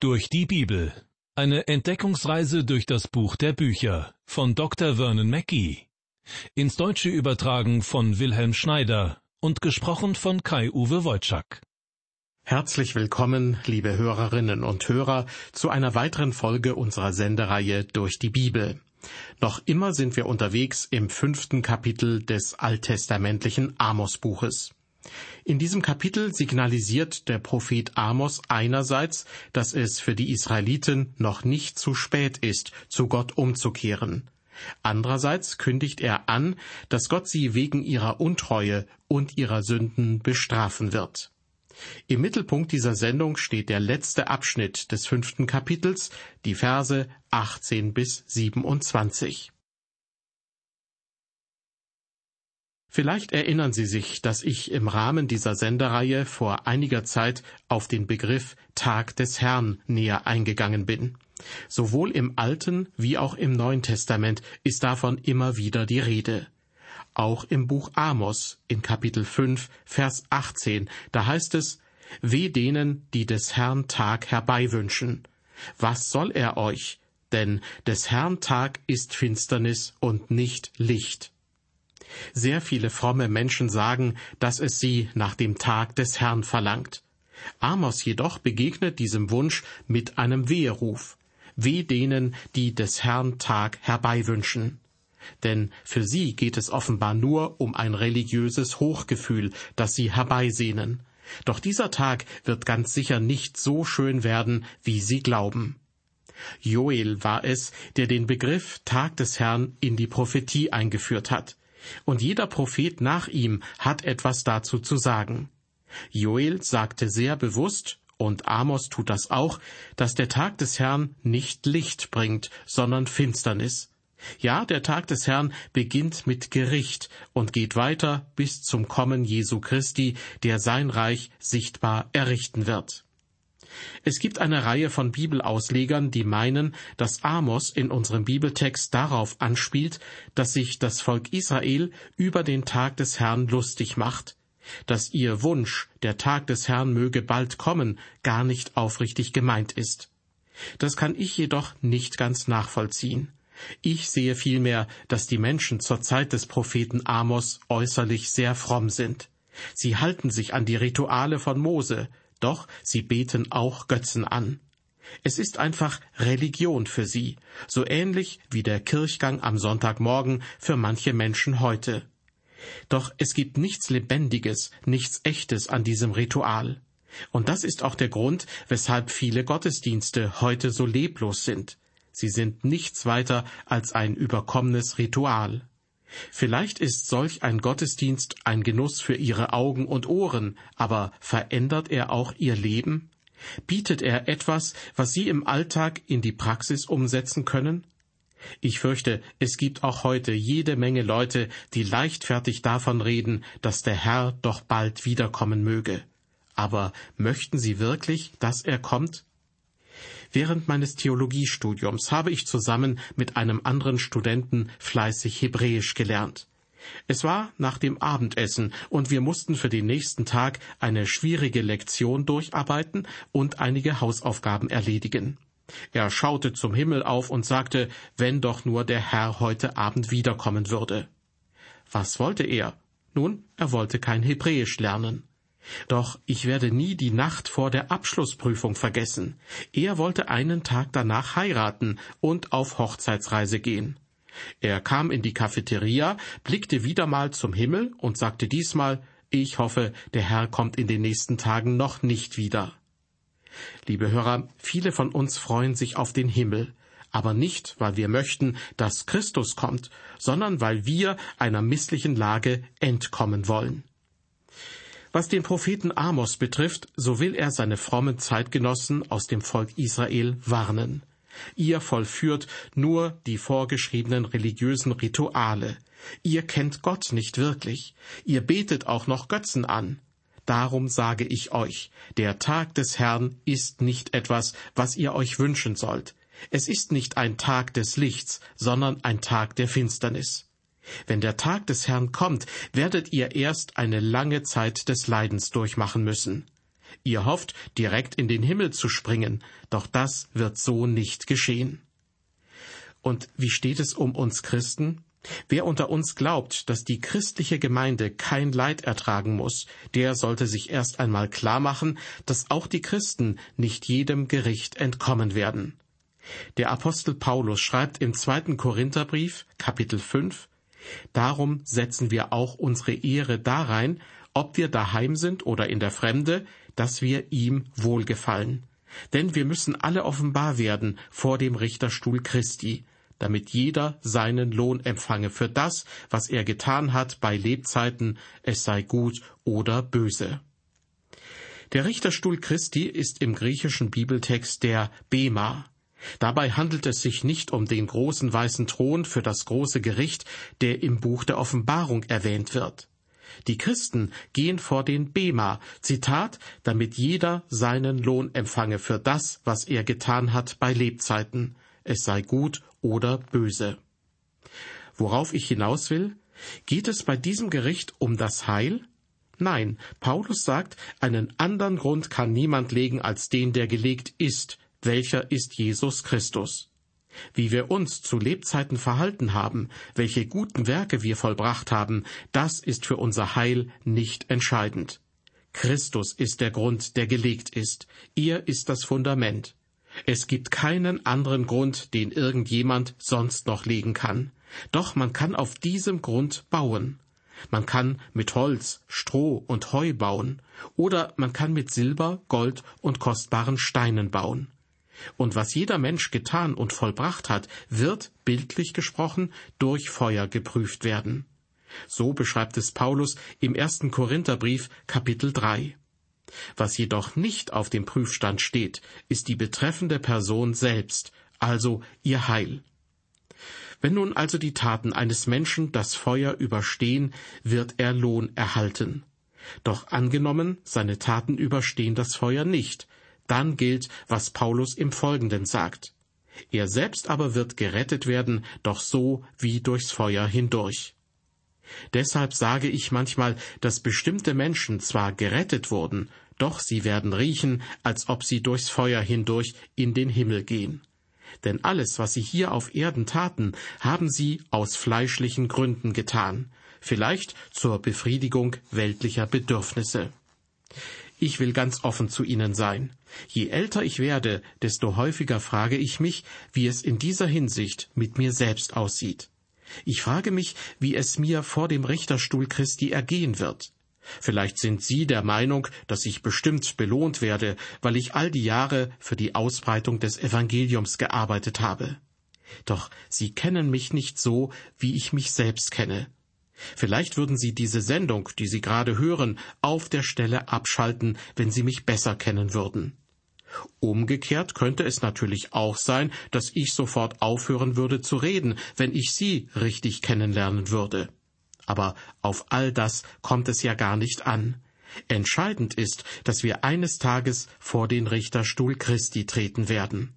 Durch die Bibel. Eine Entdeckungsreise durch das Buch der Bücher von Dr. Vernon Mackey. Ins Deutsche übertragen von Wilhelm Schneider und gesprochen von Kai-Uwe Wojczak. Herzlich willkommen, liebe Hörerinnen und Hörer, zu einer weiteren Folge unserer Sendereihe durch die Bibel. Noch immer sind wir unterwegs im fünften Kapitel des alttestamentlichen Amos-Buches. In diesem Kapitel signalisiert der Prophet Amos einerseits, dass es für die Israeliten noch nicht zu spät ist, zu Gott umzukehren. Andererseits kündigt er an, dass Gott sie wegen ihrer Untreue und ihrer Sünden bestrafen wird. Im Mittelpunkt dieser Sendung steht der letzte Abschnitt des fünften Kapitels, die Verse 18 bis 27. Vielleicht erinnern Sie sich, dass ich im Rahmen dieser Sendereihe vor einiger Zeit auf den Begriff Tag des Herrn näher eingegangen bin. Sowohl im Alten wie auch im Neuen Testament ist davon immer wieder die Rede. Auch im Buch Amos in Kapitel 5, Vers 18, da heißt es, Weh denen, die des Herrn Tag herbeiwünschen. Was soll er euch? Denn des Herrn Tag ist Finsternis und nicht Licht. Sehr viele fromme Menschen sagen, dass es sie nach dem Tag des Herrn verlangt. Amos jedoch begegnet diesem Wunsch mit einem Weheruf. Weh denen, die des Herrn Tag herbeiwünschen. Denn für sie geht es offenbar nur um ein religiöses Hochgefühl, das sie herbeisehnen. Doch dieser Tag wird ganz sicher nicht so schön werden, wie sie glauben. Joel war es, der den Begriff Tag des Herrn in die Prophetie eingeführt hat und jeder Prophet nach ihm hat etwas dazu zu sagen. Joel sagte sehr bewusst, und Amos tut das auch, dass der Tag des Herrn nicht Licht bringt, sondern Finsternis. Ja, der Tag des Herrn beginnt mit Gericht und geht weiter bis zum Kommen Jesu Christi, der sein Reich sichtbar errichten wird. Es gibt eine Reihe von Bibelauslegern, die meinen, dass Amos in unserem Bibeltext darauf anspielt, dass sich das Volk Israel über den Tag des Herrn lustig macht, dass ihr Wunsch, der Tag des Herrn möge bald kommen, gar nicht aufrichtig gemeint ist. Das kann ich jedoch nicht ganz nachvollziehen. Ich sehe vielmehr, dass die Menschen zur Zeit des Propheten Amos äußerlich sehr fromm sind. Sie halten sich an die Rituale von Mose, doch sie beten auch Götzen an. Es ist einfach Religion für sie, so ähnlich wie der Kirchgang am Sonntagmorgen für manche Menschen heute. Doch es gibt nichts Lebendiges, nichts Echtes an diesem Ritual. Und das ist auch der Grund, weshalb viele Gottesdienste heute so leblos sind. Sie sind nichts weiter als ein überkommenes Ritual. Vielleicht ist solch ein Gottesdienst ein Genuss für ihre Augen und Ohren, aber verändert er auch ihr Leben? Bietet er etwas, was sie im Alltag in die Praxis umsetzen können? Ich fürchte, es gibt auch heute jede Menge Leute, die leichtfertig davon reden, dass der Herr doch bald wiederkommen möge. Aber möchten sie wirklich, dass er kommt? Während meines Theologiestudiums habe ich zusammen mit einem anderen Studenten fleißig Hebräisch gelernt. Es war nach dem Abendessen und wir mussten für den nächsten Tag eine schwierige Lektion durcharbeiten und einige Hausaufgaben erledigen. Er schaute zum Himmel auf und sagte, wenn doch nur der Herr heute Abend wiederkommen würde. Was wollte er? Nun, er wollte kein Hebräisch lernen. Doch ich werde nie die Nacht vor der Abschlussprüfung vergessen. Er wollte einen Tag danach heiraten und auf Hochzeitsreise gehen. Er kam in die Cafeteria, blickte wieder mal zum Himmel und sagte diesmal, ich hoffe, der Herr kommt in den nächsten Tagen noch nicht wieder. Liebe Hörer, viele von uns freuen sich auf den Himmel, aber nicht, weil wir möchten, dass Christus kommt, sondern weil wir einer misslichen Lage entkommen wollen. Was den Propheten Amos betrifft, so will er seine frommen Zeitgenossen aus dem Volk Israel warnen. Ihr vollführt nur die vorgeschriebenen religiösen Rituale. Ihr kennt Gott nicht wirklich. Ihr betet auch noch Götzen an. Darum sage ich euch, der Tag des Herrn ist nicht etwas, was ihr euch wünschen sollt. Es ist nicht ein Tag des Lichts, sondern ein Tag der Finsternis. Wenn der Tag des Herrn kommt, werdet ihr erst eine lange Zeit des Leidens durchmachen müssen. Ihr hofft, direkt in den Himmel zu springen, doch das wird so nicht geschehen. Und wie steht es um uns Christen? Wer unter uns glaubt, dass die christliche Gemeinde kein Leid ertragen muss, der sollte sich erst einmal klar machen, dass auch die Christen nicht jedem Gericht entkommen werden. Der Apostel Paulus schreibt im zweiten Korintherbrief, Kapitel 5, Darum setzen wir auch unsere Ehre darein, ob wir daheim sind oder in der Fremde, dass wir ihm wohlgefallen. Denn wir müssen alle offenbar werden vor dem Richterstuhl Christi, damit jeder seinen Lohn empfange für das, was er getan hat bei Lebzeiten, es sei gut oder böse. Der Richterstuhl Christi ist im griechischen Bibeltext der Bema. Dabei handelt es sich nicht um den großen weißen Thron für das große Gericht, der im Buch der Offenbarung erwähnt wird. Die Christen gehen vor den Bema, Zitat, damit jeder seinen Lohn empfange für das, was er getan hat bei Lebzeiten, es sei gut oder böse. Worauf ich hinaus will? Geht es bei diesem Gericht um das Heil? Nein, Paulus sagt, einen anderen Grund kann niemand legen als den, der gelegt ist, welcher ist Jesus Christus. Wie wir uns zu Lebzeiten verhalten haben, welche guten Werke wir vollbracht haben, das ist für unser Heil nicht entscheidend. Christus ist der Grund, der gelegt ist. Er ist das Fundament. Es gibt keinen anderen Grund, den irgendjemand sonst noch legen kann. Doch man kann auf diesem Grund bauen. Man kann mit Holz, Stroh und Heu bauen, oder man kann mit Silber, Gold und kostbaren Steinen bauen. Und was jeder Mensch getan und vollbracht hat, wird, bildlich gesprochen, durch Feuer geprüft werden. So beschreibt es Paulus im ersten Korintherbrief Kapitel 3. Was jedoch nicht auf dem Prüfstand steht, ist die betreffende Person selbst, also ihr Heil. Wenn nun also die Taten eines Menschen das Feuer überstehen, wird er Lohn erhalten. Doch angenommen, seine Taten überstehen das Feuer nicht, dann gilt, was Paulus im Folgenden sagt. Er selbst aber wird gerettet werden, doch so wie durchs Feuer hindurch. Deshalb sage ich manchmal, dass bestimmte Menschen zwar gerettet wurden, doch sie werden riechen, als ob sie durchs Feuer hindurch in den Himmel gehen. Denn alles, was sie hier auf Erden taten, haben sie aus fleischlichen Gründen getan, vielleicht zur Befriedigung weltlicher Bedürfnisse. Ich will ganz offen zu Ihnen sein. Je älter ich werde, desto häufiger frage ich mich, wie es in dieser Hinsicht mit mir selbst aussieht. Ich frage mich, wie es mir vor dem Richterstuhl Christi ergehen wird. Vielleicht sind Sie der Meinung, dass ich bestimmt belohnt werde, weil ich all die Jahre für die Ausbreitung des Evangeliums gearbeitet habe. Doch Sie kennen mich nicht so, wie ich mich selbst kenne. Vielleicht würden Sie diese Sendung, die Sie gerade hören, auf der Stelle abschalten, wenn Sie mich besser kennen würden. Umgekehrt könnte es natürlich auch sein, dass ich sofort aufhören würde zu reden, wenn ich Sie richtig kennenlernen würde. Aber auf all das kommt es ja gar nicht an. Entscheidend ist, dass wir eines Tages vor den Richterstuhl Christi treten werden.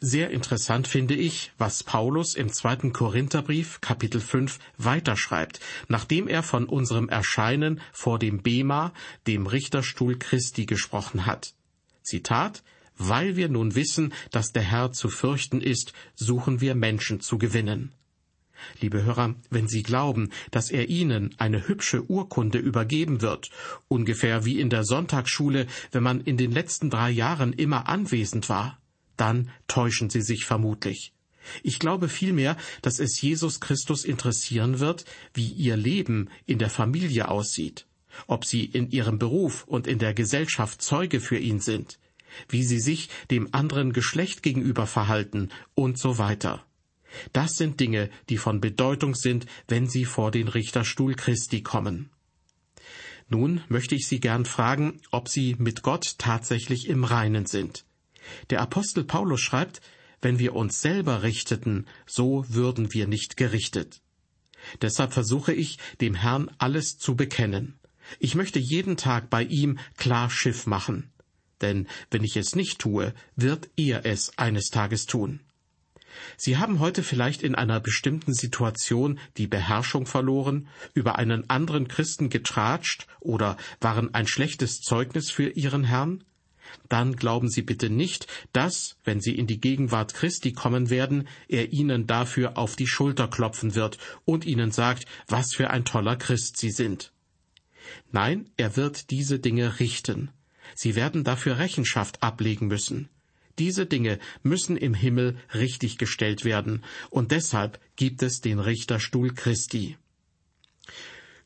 Sehr interessant finde ich, was Paulus im zweiten Korintherbrief Kapitel 5 weiterschreibt, nachdem er von unserem Erscheinen vor dem Bema, dem Richterstuhl Christi, gesprochen hat. Zitat Weil wir nun wissen, dass der Herr zu fürchten ist, suchen wir Menschen zu gewinnen. Liebe Hörer, wenn Sie glauben, dass er Ihnen eine hübsche Urkunde übergeben wird, ungefähr wie in der Sonntagsschule, wenn man in den letzten drei Jahren immer anwesend war, dann täuschen Sie sich vermutlich. Ich glaube vielmehr, dass es Jesus Christus interessieren wird, wie Ihr Leben in der Familie aussieht, ob Sie in Ihrem Beruf und in der Gesellschaft Zeuge für ihn sind, wie Sie sich dem anderen Geschlecht gegenüber verhalten und so weiter. Das sind Dinge, die von Bedeutung sind, wenn Sie vor den Richterstuhl Christi kommen. Nun möchte ich Sie gern fragen, ob Sie mit Gott tatsächlich im Reinen sind. Der Apostel Paulus schreibt, wenn wir uns selber richteten, so würden wir nicht gerichtet. Deshalb versuche ich, dem Herrn alles zu bekennen. Ich möchte jeden Tag bei ihm klar Schiff machen. Denn wenn ich es nicht tue, wird er es eines Tages tun. Sie haben heute vielleicht in einer bestimmten Situation die Beherrschung verloren, über einen anderen Christen getratscht oder waren ein schlechtes Zeugnis für Ihren Herrn? Dann glauben Sie bitte nicht, dass, wenn Sie in die Gegenwart Christi kommen werden, er Ihnen dafür auf die Schulter klopfen wird und Ihnen sagt, was für ein toller Christ Sie sind. Nein, er wird diese Dinge richten. Sie werden dafür Rechenschaft ablegen müssen. Diese Dinge müssen im Himmel richtig gestellt werden, und deshalb gibt es den Richterstuhl Christi.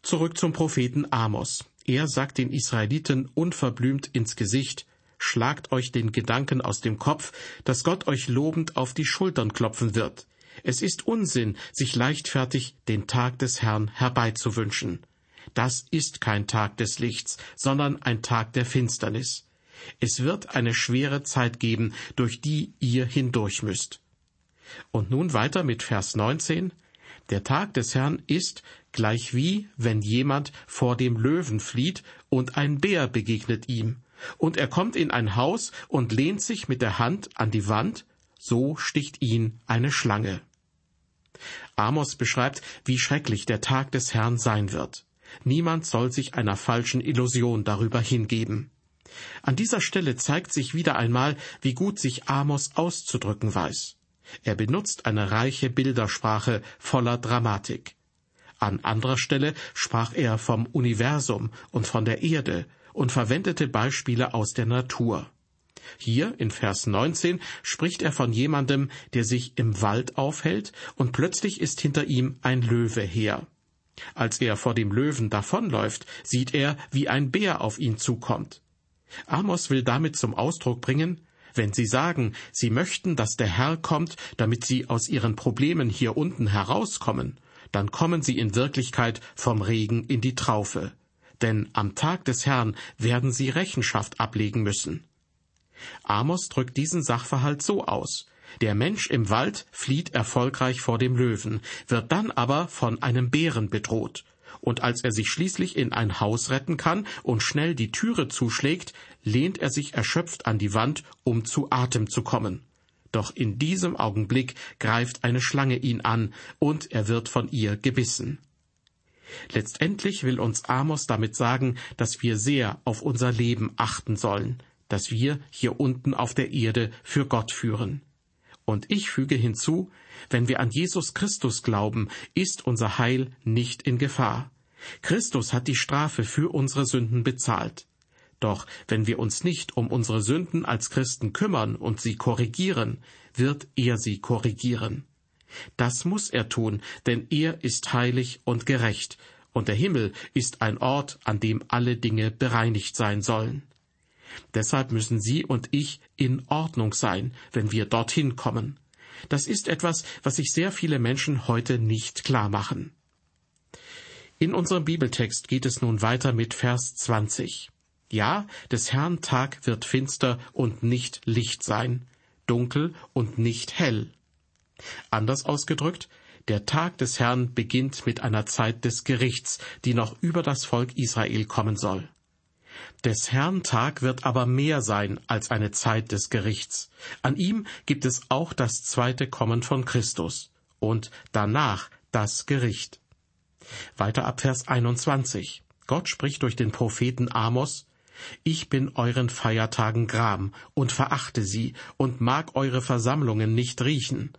Zurück zum Propheten Amos. Er sagt den Israeliten unverblümt ins Gesicht, Schlagt euch den Gedanken aus dem Kopf, dass Gott euch lobend auf die Schultern klopfen wird. Es ist Unsinn, sich leichtfertig den Tag des Herrn herbeizuwünschen. Das ist kein Tag des Lichts, sondern ein Tag der Finsternis. Es wird eine schwere Zeit geben, durch die ihr hindurch müsst. Und nun weiter mit Vers 19. Der Tag des Herrn ist gleich wie, wenn jemand vor dem Löwen flieht und ein Bär begegnet ihm. Und er kommt in ein Haus und lehnt sich mit der Hand an die Wand, so sticht ihn eine Schlange. Amos beschreibt, wie schrecklich der Tag des Herrn sein wird. Niemand soll sich einer falschen Illusion darüber hingeben. An dieser Stelle zeigt sich wieder einmal, wie gut sich Amos auszudrücken weiß. Er benutzt eine reiche Bildersprache voller Dramatik. An anderer Stelle sprach er vom Universum und von der Erde und verwendete Beispiele aus der Natur. Hier in Vers 19 spricht er von jemandem, der sich im Wald aufhält, und plötzlich ist hinter ihm ein Löwe her. Als er vor dem Löwen davonläuft, sieht er, wie ein Bär auf ihn zukommt. Amos will damit zum Ausdruck bringen, wenn Sie sagen, Sie möchten, dass der Herr kommt, damit Sie aus Ihren Problemen hier unten herauskommen, dann kommen Sie in Wirklichkeit vom Regen in die Traufe. Denn am Tag des Herrn werden Sie Rechenschaft ablegen müssen. Amos drückt diesen Sachverhalt so aus. Der Mensch im Wald flieht erfolgreich vor dem Löwen, wird dann aber von einem Bären bedroht und als er sich schließlich in ein Haus retten kann und schnell die Türe zuschlägt, lehnt er sich erschöpft an die Wand, um zu Atem zu kommen. Doch in diesem Augenblick greift eine Schlange ihn an, und er wird von ihr gebissen. Letztendlich will uns Amos damit sagen, dass wir sehr auf unser Leben achten sollen, dass wir hier unten auf der Erde für Gott führen. Und ich füge hinzu, wenn wir an Jesus Christus glauben, ist unser Heil nicht in Gefahr. Christus hat die Strafe für unsere Sünden bezahlt. Doch wenn wir uns nicht um unsere Sünden als Christen kümmern und sie korrigieren, wird er sie korrigieren. Das muss er tun, denn er ist heilig und gerecht, und der Himmel ist ein Ort, an dem alle Dinge bereinigt sein sollen. Deshalb müssen Sie und ich in Ordnung sein, wenn wir dorthin kommen. Das ist etwas, was sich sehr viele Menschen heute nicht klar machen. In unserem Bibeltext geht es nun weiter mit Vers 20. Ja, des Herrn Tag wird finster und nicht Licht sein, dunkel und nicht hell. Anders ausgedrückt, der Tag des Herrn beginnt mit einer Zeit des Gerichts, die noch über das Volk Israel kommen soll. Des Herrn Tag wird aber mehr sein als eine Zeit des Gerichts. An ihm gibt es auch das zweite Kommen von Christus und danach das Gericht. Weiter ab Vers 21. Gott spricht durch den Propheten Amos, Ich bin euren Feiertagen gram und verachte sie und mag eure Versammlungen nicht riechen.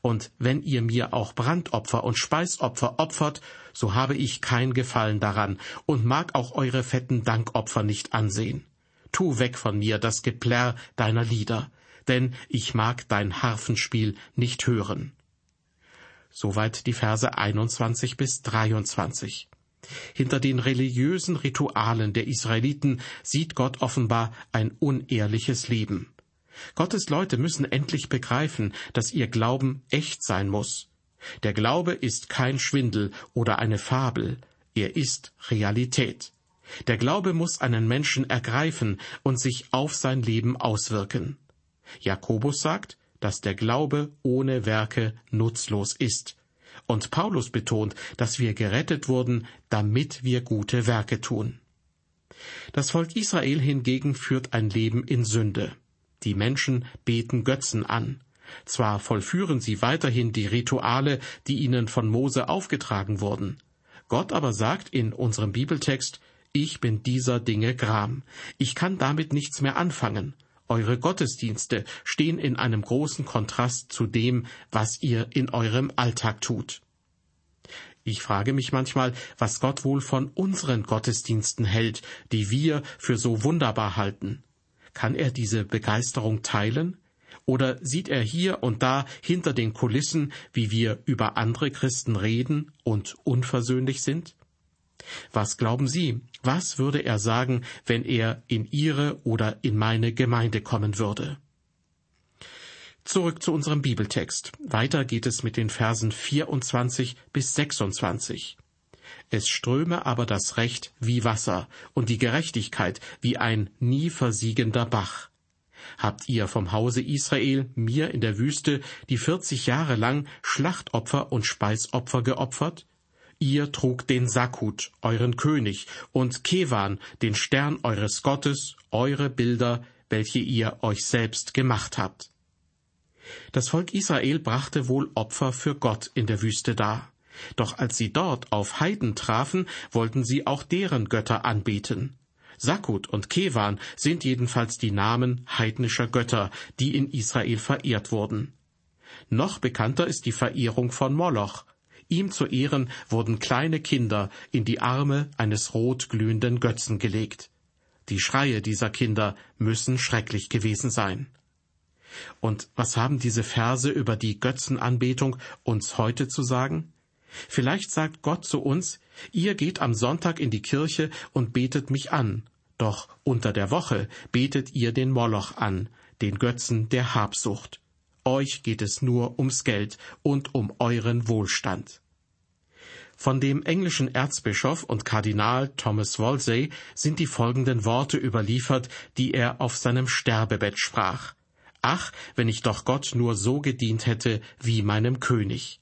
Und wenn ihr mir auch Brandopfer und Speisopfer opfert, so habe ich kein Gefallen daran und mag auch eure fetten Dankopfer nicht ansehen. Tu weg von mir das Geplärr deiner Lieder, denn ich mag dein Harfenspiel nicht hören. Soweit die Verse 21 bis 23. Hinter den religiösen Ritualen der Israeliten sieht Gott offenbar ein unehrliches Leben. Gottes Leute müssen endlich begreifen, dass ihr Glauben echt sein muss. Der Glaube ist kein Schwindel oder eine Fabel, er ist Realität. Der Glaube muss einen Menschen ergreifen und sich auf sein Leben auswirken. Jakobus sagt, dass der Glaube ohne Werke nutzlos ist. Und Paulus betont, dass wir gerettet wurden, damit wir gute Werke tun. Das Volk Israel hingegen führt ein Leben in Sünde. Die Menschen beten Götzen an. Zwar vollführen sie weiterhin die Rituale, die ihnen von Mose aufgetragen wurden. Gott aber sagt in unserem Bibeltext, ich bin dieser Dinge Gram. Ich kann damit nichts mehr anfangen. Eure Gottesdienste stehen in einem großen Kontrast zu dem, was ihr in eurem Alltag tut. Ich frage mich manchmal, was Gott wohl von unseren Gottesdiensten hält, die wir für so wunderbar halten. Kann er diese Begeisterung teilen? Oder sieht er hier und da hinter den Kulissen, wie wir über andere Christen reden und unversöhnlich sind? Was glauben Sie, was würde er sagen, wenn er in Ihre oder in meine Gemeinde kommen würde? Zurück zu unserem Bibeltext. Weiter geht es mit den Versen 24 bis 26. Es ströme aber das Recht wie Wasser und die Gerechtigkeit wie ein nie versiegender Bach. Habt ihr vom Hause Israel mir in der Wüste die vierzig Jahre lang Schlachtopfer und Speisopfer geopfert? Ihr trug den Sakut, euren König, und Kevan, den Stern eures Gottes, eure Bilder, welche ihr euch selbst gemacht habt. Das Volk Israel brachte wohl Opfer für Gott in der Wüste dar. Doch als sie dort auf Heiden trafen, wollten sie auch deren Götter anbeten. Sakut und Kevan sind jedenfalls die Namen heidnischer Götter, die in Israel verehrt wurden. Noch bekannter ist die Verehrung von Moloch. Ihm zu Ehren wurden kleine Kinder in die Arme eines rot glühenden Götzen gelegt. Die Schreie dieser Kinder müssen schrecklich gewesen sein. Und was haben diese Verse über die Götzenanbetung uns heute zu sagen? Vielleicht sagt Gott zu uns, ihr geht am Sonntag in die Kirche und betet mich an, doch unter der Woche betet ihr den Moloch an, den Götzen der Habsucht. Euch geht es nur ums Geld und um euren Wohlstand. Von dem englischen Erzbischof und Kardinal Thomas Wolsey sind die folgenden Worte überliefert, die er auf seinem Sterbebett sprach. Ach, wenn ich doch Gott nur so gedient hätte wie meinem König.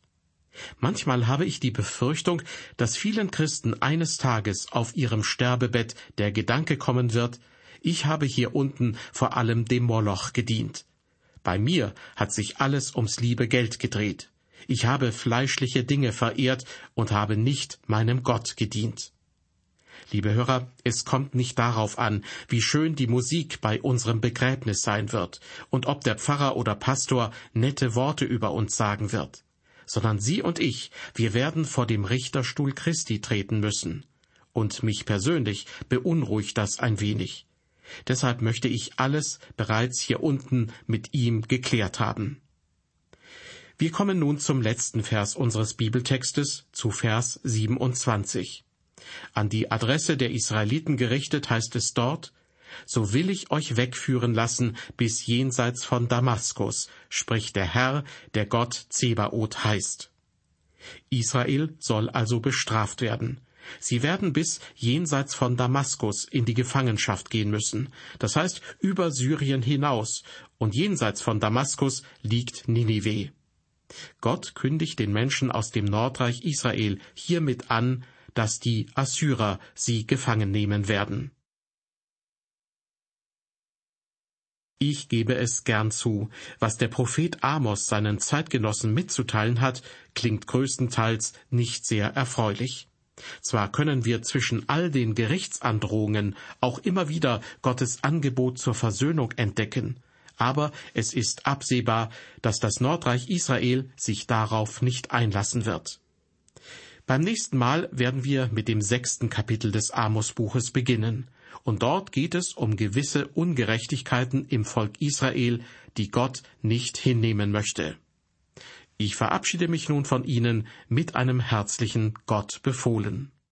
Manchmal habe ich die Befürchtung, dass vielen Christen eines Tages auf ihrem Sterbebett der Gedanke kommen wird, ich habe hier unten vor allem dem Moloch gedient. Bei mir hat sich alles ums liebe Geld gedreht. Ich habe fleischliche Dinge verehrt und habe nicht meinem Gott gedient. Liebe Hörer, es kommt nicht darauf an, wie schön die Musik bei unserem Begräbnis sein wird und ob der Pfarrer oder Pastor nette Worte über uns sagen wird, sondern Sie und ich, wir werden vor dem Richterstuhl Christi treten müssen. Und mich persönlich beunruhigt das ein wenig. Deshalb möchte ich alles bereits hier unten mit ihm geklärt haben. Wir kommen nun zum letzten Vers unseres Bibeltextes, zu Vers 27. An die Adresse der Israeliten gerichtet heißt es dort, so will ich euch wegführen lassen bis jenseits von Damaskus, spricht der Herr, der Gott Zebaoth heißt. Israel soll also bestraft werden. Sie werden bis jenseits von Damaskus in die Gefangenschaft gehen müssen, das heißt über Syrien hinaus, und jenseits von Damaskus liegt Ninive. Gott kündigt den Menschen aus dem Nordreich Israel hiermit an, dass die Assyrer sie gefangen nehmen werden. Ich gebe es gern zu, was der Prophet Amos seinen Zeitgenossen mitzuteilen hat, klingt größtenteils nicht sehr erfreulich. Zwar können wir zwischen all den Gerichtsandrohungen auch immer wieder Gottes Angebot zur Versöhnung entdecken, aber es ist absehbar, dass das Nordreich Israel sich darauf nicht einlassen wird. Beim nächsten Mal werden wir mit dem sechsten Kapitel des Amos-Buches beginnen. Und dort geht es um gewisse Ungerechtigkeiten im Volk Israel, die Gott nicht hinnehmen möchte. Ich verabschiede mich nun von Ihnen mit einem herzlichen Gott befohlen.